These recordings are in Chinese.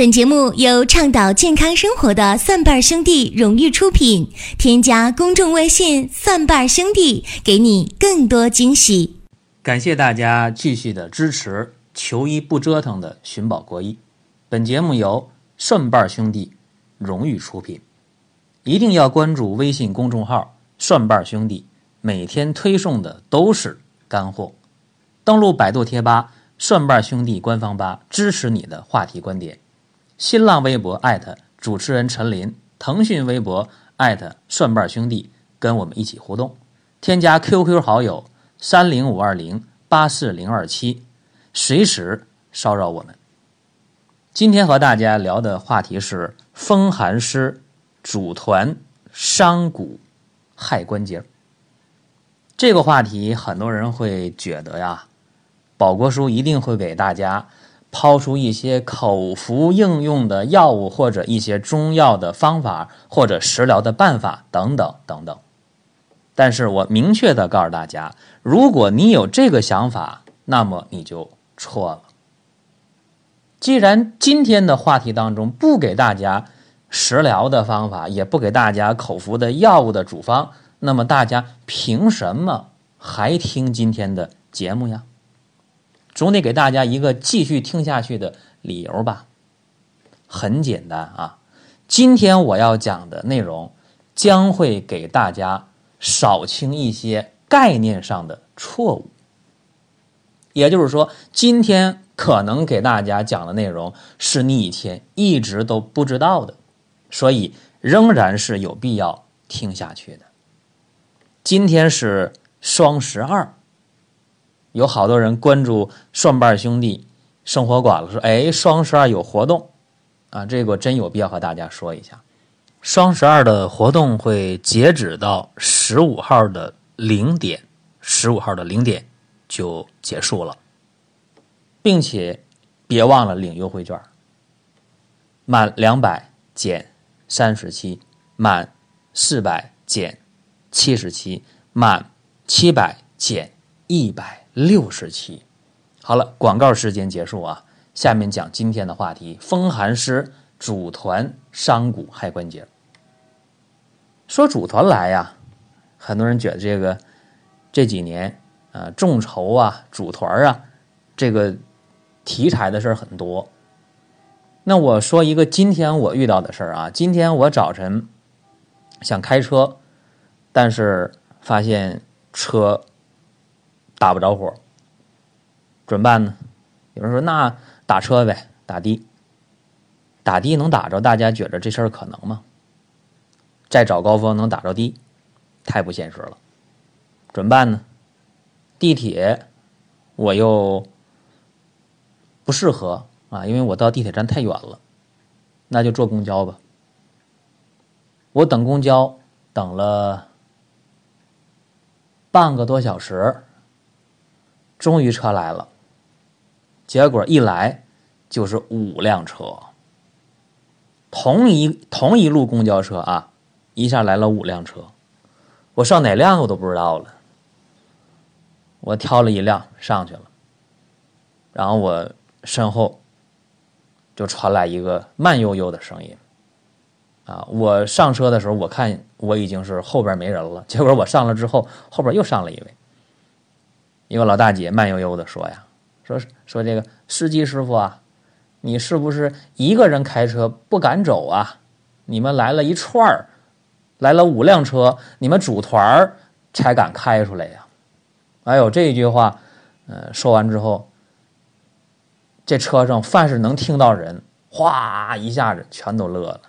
本节目由倡导健康生活的蒜瓣兄弟荣誉出品。添加公众微信“蒜瓣兄弟”，给你更多惊喜。感谢大家继续的支持，求医不折腾的寻宝国医。本节目由蒜瓣兄弟荣誉出品。一定要关注微信公众号“蒜瓣兄弟”，每天推送的都是干货。登录百度贴吧“蒜瓣兄弟”官方吧，支持你的话题观点。新浪微博艾特主持人陈林，腾讯微博艾特蒜瓣兄弟，跟我们一起互动。添加 QQ 好友三零五二零八四零二七，随时骚扰我们。今天和大家聊的话题是风寒湿阻团伤骨害关节。这个话题很多人会觉得呀，宝国叔一定会给大家。抛出一些口服应用的药物，或者一些中药的方法，或者食疗的办法等等等等。但是我明确的告诉大家，如果你有这个想法，那么你就错了。既然今天的话题当中不给大家食疗的方法，也不给大家口服的药物的处方，那么大家凭什么还听今天的节目呀？总得给大家一个继续听下去的理由吧。很简单啊，今天我要讲的内容将会给大家扫清一些概念上的错误。也就是说，今天可能给大家讲的内容是你以前一直都不知道的，所以仍然是有必要听下去的。今天是双十二。有好多人关注蒜瓣兄弟生活馆了，说：“哎，双十二有活动啊！”这个真有必要和大家说一下，双十二的活动会截止到十五号的零点，十五号的零点就结束了，并且别忘了领优惠券，满两百减三十七，满四百减七十七，满七百减一百。六十期，好了，广告时间结束啊！下面讲今天的话题：风寒湿主团伤骨害关节。说主团来呀，很多人觉得这个这几年啊众筹啊组团啊这个题材的事儿很多。那我说一个今天我遇到的事儿啊，今天我早晨想开车，但是发现车。打不着火，怎么办呢？有人说：“那打车呗，打的，打的能打着？大家觉得这事儿可能吗？在早高峰能打着的，太不现实了。怎么办呢？地铁我又不适合啊，因为我到地铁站太远了，那就坐公交吧。我等公交等了半个多小时。”终于车来了，结果一来就是五辆车，同一同一路公交车啊，一下来了五辆车，我上哪辆我都不知道了。我挑了一辆上去了，然后我身后就传来一个慢悠悠的声音，啊，我上车的时候我看我已经是后边没人了，结果我上了之后后边又上了一位。一个老大姐慢悠悠的说呀：“说说这个司机师傅啊，你是不是一个人开车不敢走啊？你们来了一串儿，来了五辆车，你们组团儿才敢开出来呀？”哎呦，这一句话，呃，说完之后，这车上凡是能听到人，哗一下子全都乐了，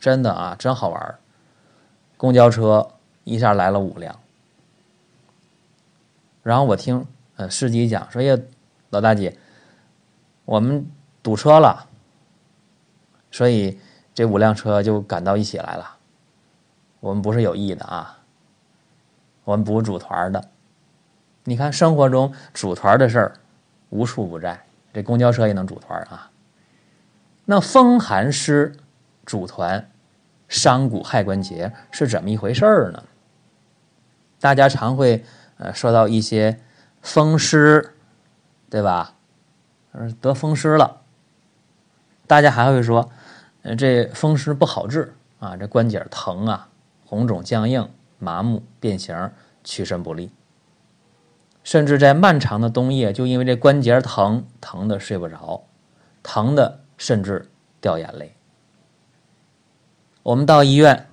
真的啊，真好玩儿。公交车一下来了五辆。然后我听呃司机讲说：“呀，老大姐，我们堵车了，所以这五辆车就赶到一起来了。我们不是有意的啊，我们不是组团的。你看生活中组团的事儿无处不在，这公交车也能组团啊。那风寒湿组团伤骨害关节是怎么一回事儿呢？大家常会。”呃，说到一些风湿，对吧？得风湿了，大家还会说，呃，这风湿不好治啊，这关节疼啊，红肿僵硬、麻木、变形、屈伸不利。甚至在漫长的冬夜，就因为这关节疼，疼的睡不着，疼的甚至掉眼泪。我们到医院，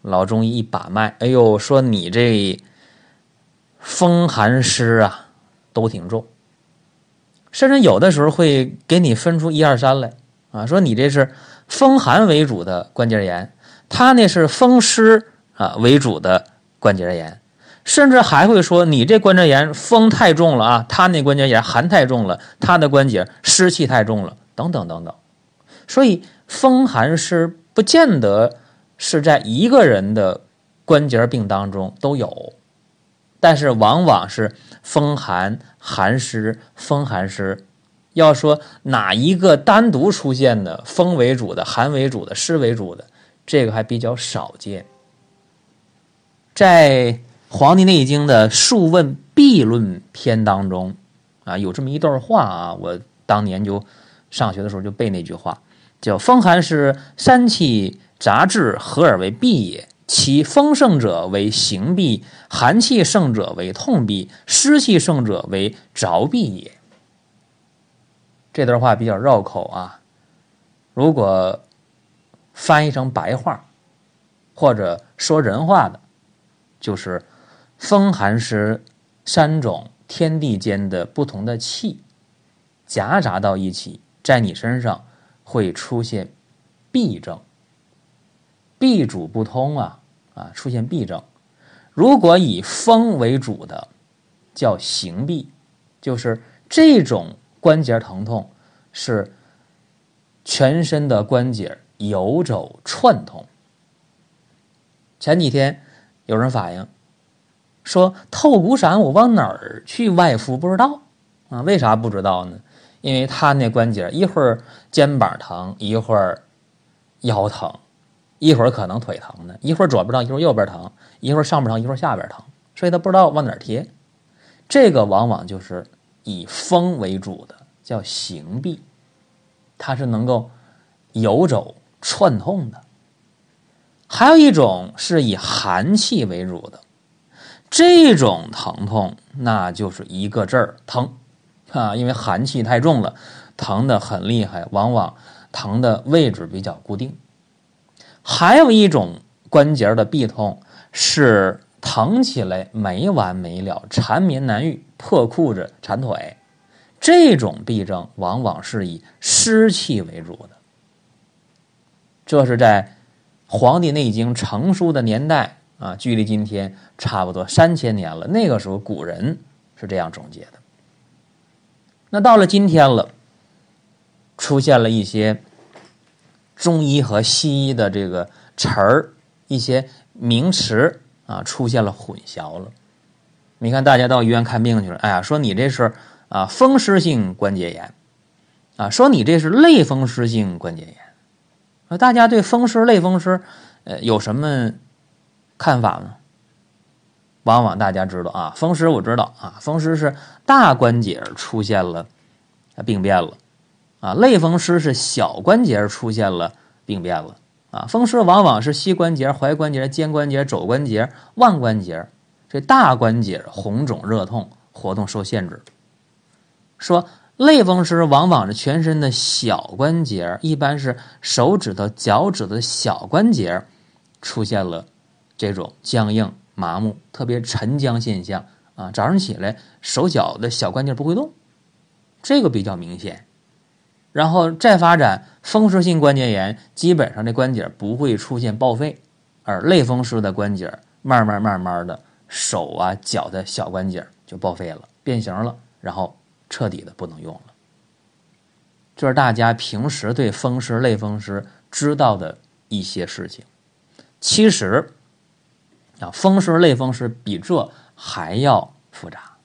老中医一把脉，哎呦，说你这风寒湿啊都挺重，甚至有的时候会给你分出一二三来啊，说你这是风寒为主的关节炎，他那是风湿啊为主的关节炎。甚至还会说你这关节炎风太重了啊，他那关节炎寒太重了，他的关节湿气太重了，等等等等。所以风寒湿不见得是在一个人的关节病当中都有，但是往往是风寒寒湿风寒湿。要说哪一个单独出现的风为主的、寒为主的、湿为主的，这个还比较少见，在。《黄帝内经》的《数问弊论篇》当中，啊，有这么一段话啊，我当年就上学的时候就背那句话，叫“风寒湿三气杂至，合而为痹也。其风盛者为行痹，寒气盛者为痛痹，湿气盛者为着痹也。”这段话比较绕口啊，如果翻译成白话，或者说人话的，就是。风寒湿三种天地间的不同的气夹杂到一起，在你身上会出现痹症，痹主不通啊啊，出现痹症。如果以风为主的，叫行痹，就是这种关节疼痛是全身的关节游走串痛。前几天有人反映。说透骨散，我往哪儿去外敷不知道啊？为啥不知道呢？因为他那关节一会儿肩膀疼，一会儿腰疼，一会儿可能腿疼呢，一会儿左边疼，一会儿右边疼，一会儿上边疼，一会儿下边疼，所以他不知道往哪儿贴。这个往往就是以风为主的，叫行痹，它是能够游走串痛的。还有一种是以寒气为主的。这种疼痛，那就是一个字儿疼，啊，因为寒气太重了，疼的很厉害，往往疼的位置比较固定。还有一种关节的痹痛是疼起来没完没了，缠绵难愈，破裤子缠腿。这种痹症往往是以湿气为主的。这是在《黄帝内经》成书的年代。啊，距离今天差不多三千年了。那个时候古人是这样总结的。那到了今天了，出现了一些中医和西医的这个词儿，一些名词啊，出现了混淆了。你看，大家到医院看病去了，哎呀，说你这是啊风湿性关节炎，啊，说你这是类风湿性关节炎。啊，大家对风湿、类风湿，呃，有什么？看法呢？往往大家知道啊，风湿我知道啊，风湿是大关节出现了病变了啊，类风湿是小关节出现了病变了啊，风湿往往是膝关节、踝关节、肩关节、肘关节、腕关节，这大关节红肿热痛，活动受限制。说类风湿往往是全身的小关节，一般是手指头、脚趾的小关节出现了。这种僵硬、麻木、特别沉僵现象啊，早上起来手脚的小关节不会动，这个比较明显。然后再发展风湿性关节炎，基本上这关节不会出现报废，而类风湿的关节慢慢慢慢的手啊脚的小关节就报废了，变形了，然后彻底的不能用了。这是大家平时对风湿、类风湿知道的一些事情，其实。啊，风湿、类风湿比这还要复杂。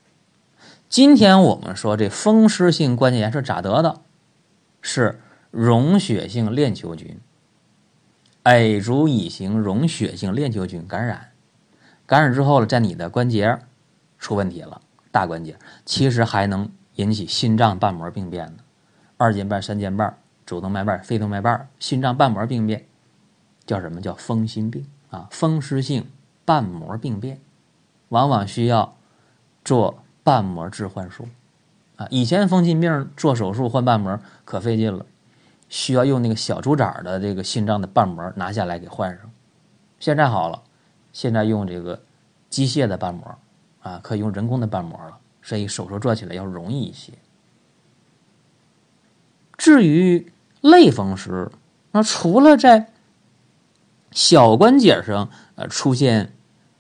今天我们说这风湿性关节炎是咋得的？是溶血性链球菌，A 族乙型溶血性链球菌感染，感染之后了，在你的关节出问题了，大关节其实还能引起心脏瓣膜病变的，二尖瓣、三尖瓣主动脉瓣、非动脉瓣、心脏瓣膜病变，叫什么叫风心病啊？风湿性瓣膜病变，往往需要做瓣膜置换术啊。以前风心病做手术换瓣膜可费劲了，需要用那个小猪崽的这个心脏的瓣膜拿下来给换上。现在好了，现在用这个机械的瓣膜啊，可以用人工的瓣膜了，所以手术做起来要容易一些。至于类风湿，那除了在小关节上呃出现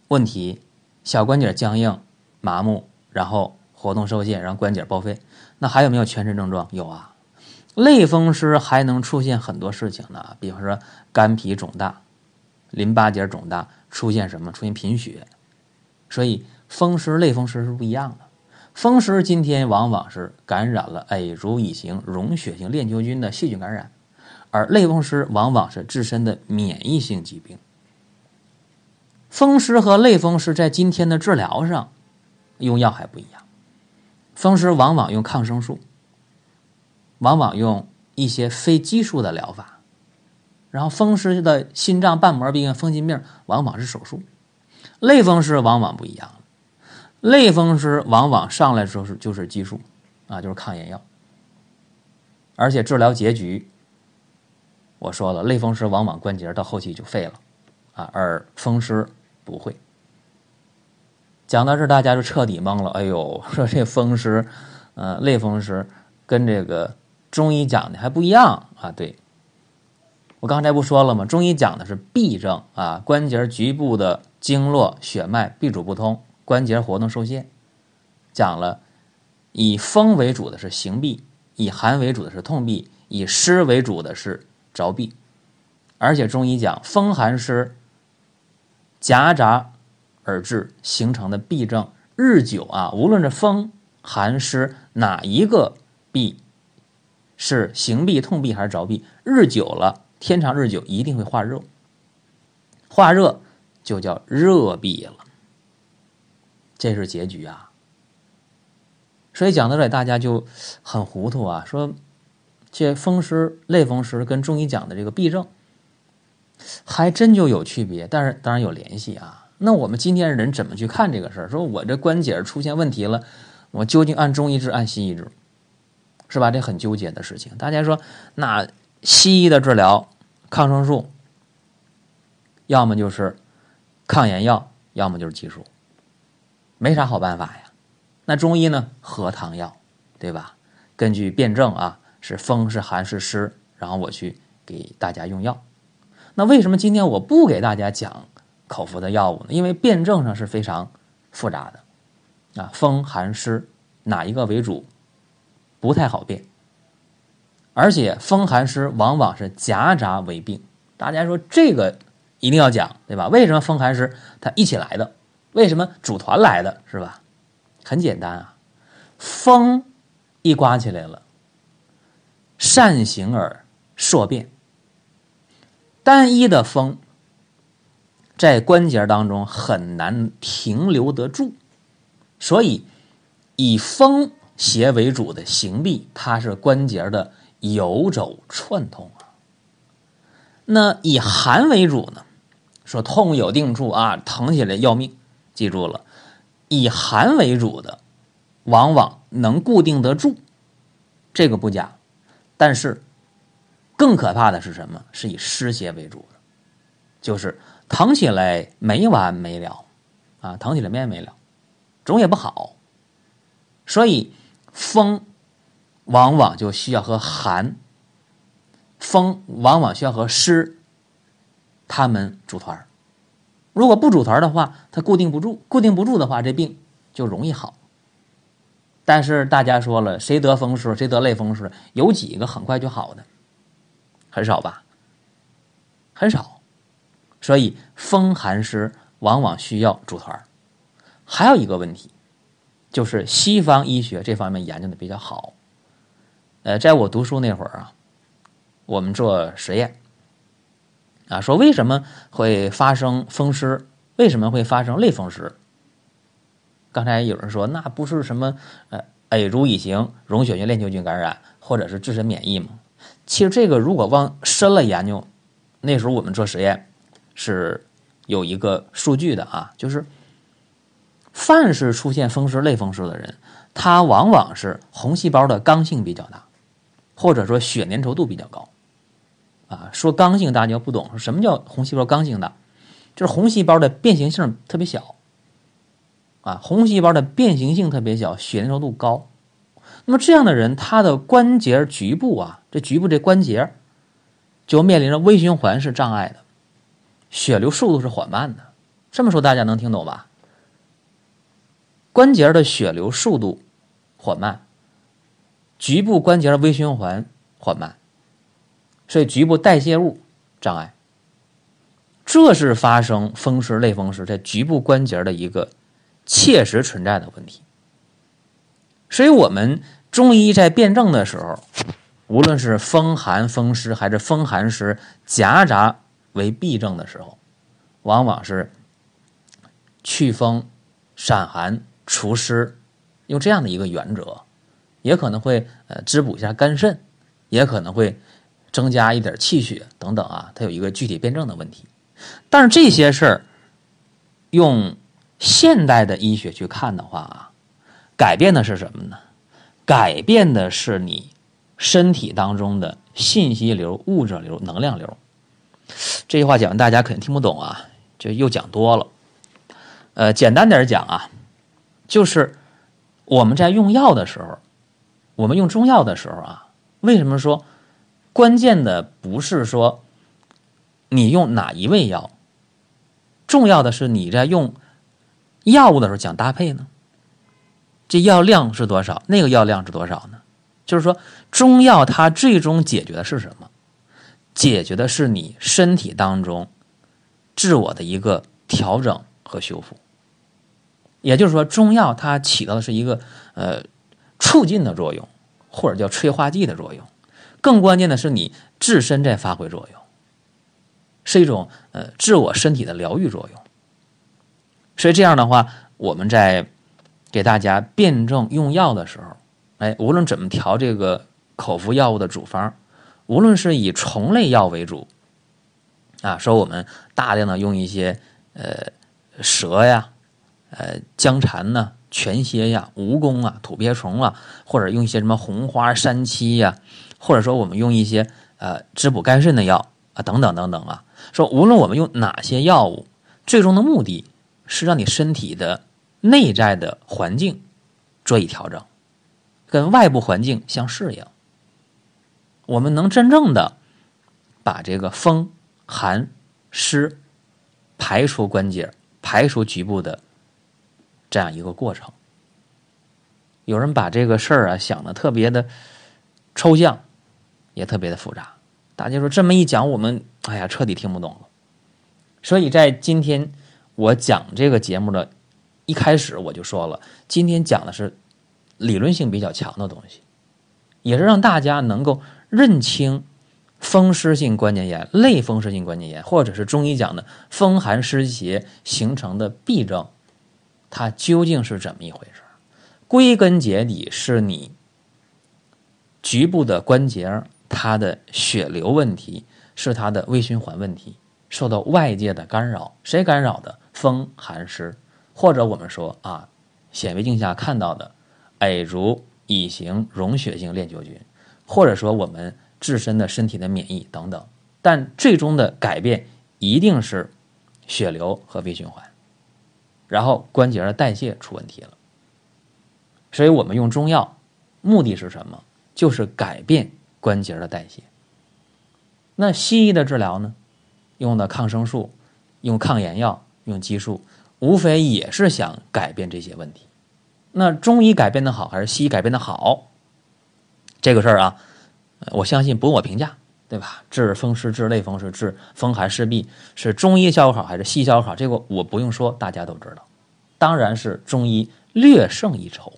问题，小关节僵硬、麻木，然后活动受限，让关节报废，那还有没有全身症状？有啊，类风湿还能出现很多事情呢，比方说肝脾肿大、淋巴结肿大，出现什么？出现贫血。所以风湿、类风湿是不一样的。风湿今天往往是感染了 A 族乙型溶血性链球菌的细菌感染，而类风湿往往是自身的免疫性疾病。风湿和类风湿在今天的治疗上用药还不一样，风湿往往用抗生素，往往用一些非激素的疗法，然后风湿的心脏瓣膜病、风心病往往是手术，类风湿往往不一样。类风湿往往上来时候是就是激素，啊，就是抗炎药，而且治疗结局，我说了，类风湿往往关节到后期就废了，啊，而风湿不会。讲到这，大家就彻底懵了。哎呦，说这风湿，呃，类风湿跟这个中医讲的还不一样啊？对，我刚才不说了吗？中医讲的是痹症啊，关节局部的经络血脉闭阻不通。关节活动受限，讲了以风为主的是行痹，以寒为主的是痛痹，以湿为主的是着痹。而且中医讲风寒湿夹杂而至形成的痹症，日久啊，无论是风寒湿哪一个痹，是行痹、痛痹还是着痹，日久了，天长日久一定会化热，化热就叫热痹了。这是结局啊，所以讲到这里，大家就很糊涂啊。说这风湿、类风湿跟中医讲的这个痹症，还真就有区别，但是当然有联系啊。那我们今天人怎么去看这个事儿？说我这关节出现问题了，我究竟按中医治，按西医治，是吧？这很纠结的事情。大家说，那西医的治疗，抗生素，要么就是抗炎药，要么就是激素。没啥好办法呀，那中医呢？喝汤药，对吧？根据辨证啊，是风是寒是湿，然后我去给大家用药。那为什么今天我不给大家讲口服的药物呢？因为辩证上是非常复杂的啊，风寒湿哪一个为主，不太好辨。而且风寒湿往往是夹杂为病，大家说这个一定要讲，对吧？为什么风寒湿它一起来的？为什么组团来的是吧？很简单啊，风一刮起来了，善行而硕变。单一的风在关节当中很难停留得住，所以以风邪为主的行痹，它是关节的游走串通啊。那以寒为主呢，说痛有定处啊，疼起来要命。记住了，以寒为主的，往往能固定得住，这个不假。但是，更可怕的是什么？是以湿邪为主的，就是疼起来没完没了，啊，疼起来没完没了，总也不好。所以，风往往就需要和寒，风往往需要和湿，他们组团如果不组团的话，它固定不住，固定不住的话，这病就容易好。但是大家说了，谁得风湿，谁得类风湿，有几个很快就好的？很少吧？很少。所以风寒湿往往需要组团。还有一个问题，就是西方医学这方面研究的比较好。呃，在我读书那会儿啊，我们做实验。啊，说为什么会发生风湿？为什么会发生类风湿？刚才有人说，那不是什么呃 A 族乙型溶血性链球菌感染，或者是自身免疫吗？其实这个如果往深了研究，那时候我们做实验是有一个数据的啊，就是凡是出现风湿类风湿的人，他往往是红细胞的刚性比较大，或者说血粘稠度比较高。啊，说刚性大家不懂，什么叫红细胞刚性大？就是红细胞的变形性特别小。啊，红细胞的变形性特别小，血粘稠度高。那么这样的人，他的关节局部啊，这局部这关节就面临着微循环是障碍的，血流速度是缓慢的。这么说大家能听懂吧？关节的血流速度缓慢，局部关节的微循环缓慢，所以局部代谢物障碍。这是发生风湿类风湿在局部关节的一个。切实存在的问题，所以我们中医在辨证的时候，无论是风寒风湿还是风寒湿夹杂为痹症的时候，往往是祛风、散寒、除湿，用这样的一个原则，也可能会呃滋补一下肝肾，也可能会增加一点气血等等啊，它有一个具体辨证的问题。但是这些事儿用。现代的医学去看的话啊，改变的是什么呢？改变的是你身体当中的信息流、物质流、能量流。这句话讲完大家肯定听不懂啊，就又讲多了。呃，简单点讲啊，就是我们在用药的时候，我们用中药的时候啊，为什么说关键的不是说你用哪一味药，重要的是你在用。药物的时候讲搭配呢，这药量是多少？那个药量是多少呢？就是说，中药它最终解决的是什么？解决的是你身体当中自我的一个调整和修复。也就是说，中药它起到的是一个呃促进的作用，或者叫催化剂的作用。更关键的是，你自身在发挥作用，是一种呃自我身体的疗愈作用。所以这样的话，我们在给大家辩证用药的时候，哎，无论怎么调这个口服药物的处方，无论是以虫类药为主，啊，说我们大量的用一些呃蛇呀、呃姜蝉呐、全蝎呀、蜈蚣啊、土鳖虫啊，或者用一些什么红花、山七呀，或者说我们用一些呃滋补肝肾的药啊，等等等等啊，说无论我们用哪些药物，最终的目的。是让你身体的内在的环境做以调整，跟外部环境相适应。我们能真正的把这个风寒湿排除关节、排除局部的这样一个过程。有人把这个事儿啊想的特别的抽象，也特别的复杂。大家说这么一讲，我们哎呀彻底听不懂了。所以在今天。我讲这个节目的一开始我就说了，今天讲的是理论性比较强的东西，也是让大家能够认清风湿性关节炎、类风湿性关节炎，或者是中医讲的风寒湿邪形成的痹症，它究竟是怎么一回事？归根结底是你局部的关节它的血流问题，是它的微循环问题受到外界的干扰，谁干扰的？风寒湿，或者我们说啊，显微镜下看到的哎，如乙型溶血性链球菌，或者说我们自身的身体的免疫等等，但最终的改变一定是血流和微循环，然后关节的代谢出问题了。所以我们用中药，目的是什么？就是改变关节的代谢。那西医的治疗呢？用的抗生素，用抗炎药。用激素，无非也是想改变这些问题。那中医改变的好还是西医改变的好？这个事儿啊，我相信不用我评价，对吧？治风湿、治类风湿、治风寒湿痹，是中医效果好还是西效果好？这个我不用说，大家都知道。当然是中医略胜一筹。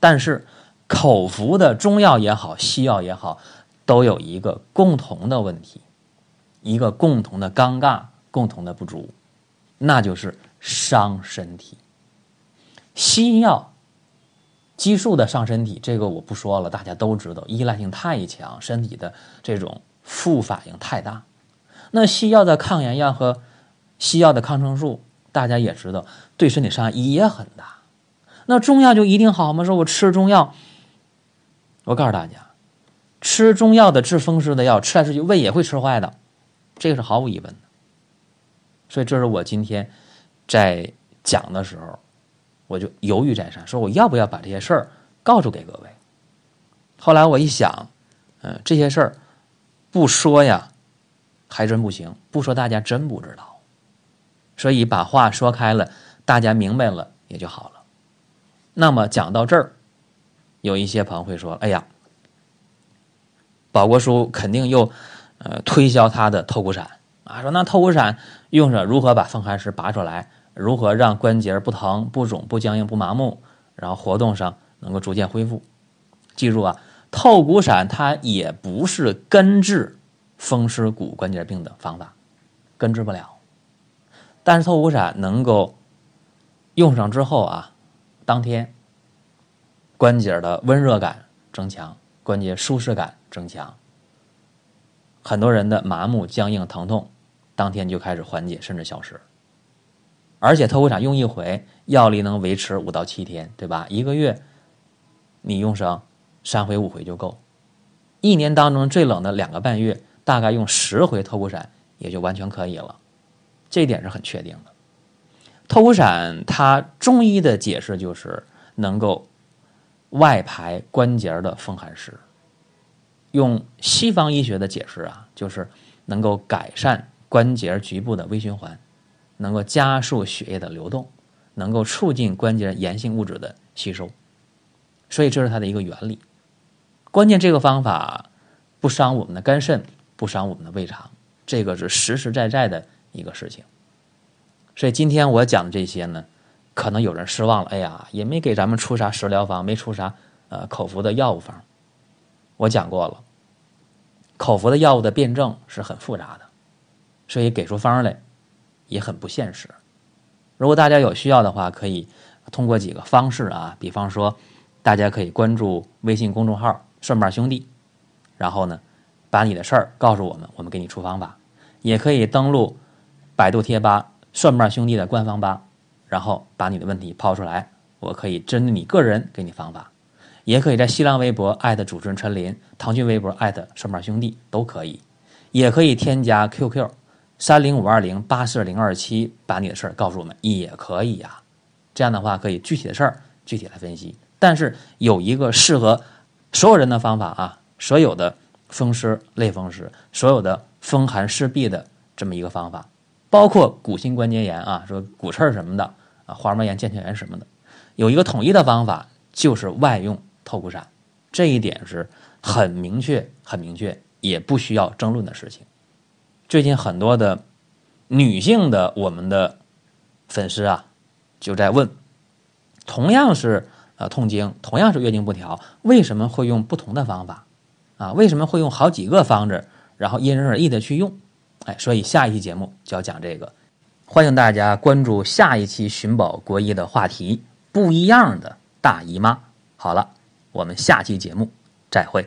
但是口服的中药也好，西药也好，都有一个共同的问题，一个共同的尴尬，共同的不足。那就是伤身体。西药激素的上身体，这个我不说了，大家都知道，依赖性太强，身体的这种副反应太大。那西药的抗炎药和西药的抗生素，大家也知道，对身体伤害也很大。那中药就一定好吗？说我吃中药，我告诉大家，吃中药的治风湿的药，吃来吃去胃也会吃坏的，这个是毫无疑问的。所以这是我今天在讲的时候。我就犹豫再三，说我要不要把这些事儿告诉给各位。后来我一想，嗯，这些事儿不说呀，还真不行；不说，大家真不知道。所以把话说开了，大家明白了也就好了。那么讲到这儿，有一些朋友会说：“哎呀，宝国叔肯定又呃推销他的透骨散啊，说那透骨散用着如何把风寒湿拔出来？”如何让关节不疼、不肿、不僵硬、不麻木，然后活动上能够逐渐恢复？记住啊，透骨散它也不是根治风湿骨关节病的方法，根治不了。但是透骨散能够用上之后啊，当天关节的温热感增强，关节舒适感增强，很多人的麻木、僵硬、疼痛当天就开始缓解，甚至消失。而且透骨散用一回，药力能维持五到七天，对吧？一个月你用上三回五回就够。一年当中最冷的两个半月，大概用十回透骨散也就完全可以了。这点是很确定的。透骨散它中医的解释就是能够外排关节的风寒湿，用西方医学的解释啊，就是能够改善关节局部的微循环。能够加速血液的流动，能够促进关节炎性物质的吸收，所以这是它的一个原理。关键这个方法不伤我们的肝肾，不伤我们的胃肠，这个是实实在在的一个事情。所以今天我讲的这些呢，可能有人失望了。哎呀，也没给咱们出啥食疗方，没出啥呃口服的药物方。我讲过了，口服的药物的辩证是很复杂的，所以给出方来。也很不现实。如果大家有需要的话，可以通过几个方式啊，比方说，大家可以关注微信公众号“顺瓣兄弟”，然后呢，把你的事儿告诉我们，我们给你出方法；也可以登录百度贴吧“顺瓣兄弟”的官方吧，然后把你的问题抛出来，我可以针对你个人给你方法；也可以在新浪微博艾特主持人陈林，腾讯微博艾特顺瓣兄弟都可以；也可以添加 QQ。三零五二零八四零二七，把你的事儿告诉我们也可以呀。这样的话，可以具体的事儿具体来分析。但是有一个适合所有人的方法啊，所有的风湿、类风湿、所有的风寒湿痹的这么一个方法，包括骨性关节炎啊，说骨刺什么的啊，滑膜炎、腱鞘炎什么的，有一个统一的方法，就是外用透骨散。这一点是很明确、很明确，也不需要争论的事情。最近很多的女性的我们的粉丝啊，就在问，同样是呃痛经，同样是月经不调，为什么会用不同的方法啊？为什么会用好几个方子，然后因人而异的去用？哎，所以下一期节目就要讲这个，欢迎大家关注下一期寻宝国医的话题，不一样的大姨妈。好了，我们下期节目再会。